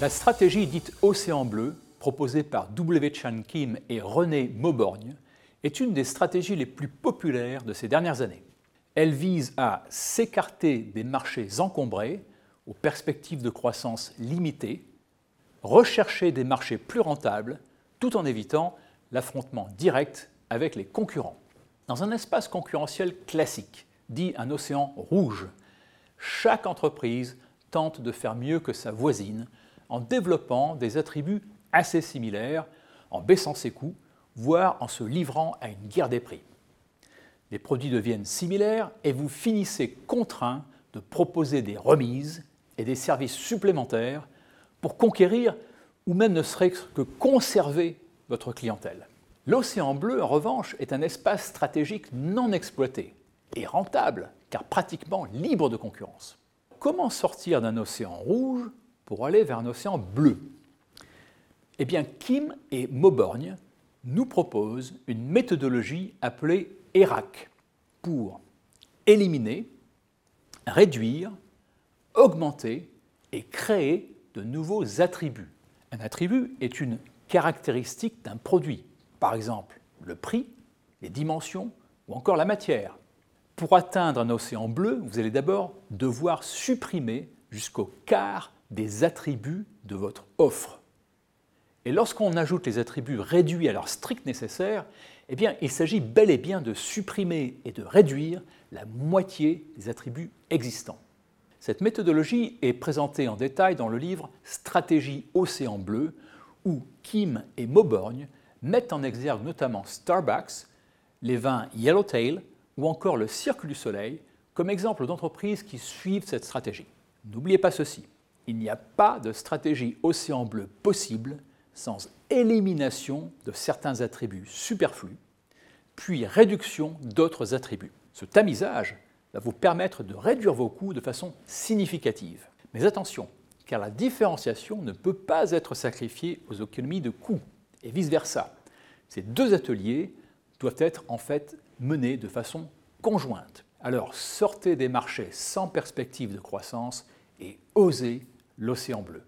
La stratégie dite Océan bleu, proposée par W. Chan Kim et René Mauborgne, est une des stratégies les plus populaires de ces dernières années. Elle vise à s'écarter des marchés encombrés, aux perspectives de croissance limitées, rechercher des marchés plus rentables, tout en évitant l'affrontement direct avec les concurrents. Dans un espace concurrentiel classique, dit un océan rouge, chaque entreprise tente de faire mieux que sa voisine en développant des attributs assez similaires, en baissant ses coûts, voire en se livrant à une guerre des prix. Les produits deviennent similaires et vous finissez contraint de proposer des remises et des services supplémentaires pour conquérir ou même ne serait-ce que conserver votre clientèle. L'océan bleu, en revanche, est un espace stratégique non exploité et rentable, car pratiquement libre de concurrence. Comment sortir d'un océan rouge pour aller vers un océan bleu? Eh bien, Kim et Mauborgne nous proposent une méthodologie appelée ERAC pour éliminer, réduire, augmenter et créer de nouveaux attributs. Un attribut est une caractéristique d'un produit, par exemple le prix, les dimensions ou encore la matière. Pour atteindre un océan bleu, vous allez d'abord devoir supprimer jusqu'au quart des attributs de votre offre. Et lorsqu'on ajoute les attributs réduits à leur strict nécessaire, eh il s'agit bel et bien de supprimer et de réduire la moitié des attributs existants. Cette méthodologie est présentée en détail dans le livre Stratégie Océan Bleu, où Kim et Mauborgne mettent en exergue notamment Starbucks, les vins Yellowtail ou encore le Cirque du Soleil comme exemple d'entreprises qui suivent cette stratégie. N'oubliez pas ceci, il n'y a pas de stratégie océan bleu possible sans élimination de certains attributs superflus, puis réduction d'autres attributs. Ce tamisage va vous permettre de réduire vos coûts de façon significative. Mais attention, car la différenciation ne peut pas être sacrifiée aux économies de coûts, et vice-versa. Ces deux ateliers doivent être en fait menés de façon conjointe. Alors sortez des marchés sans perspective de croissance et osez l'océan bleu.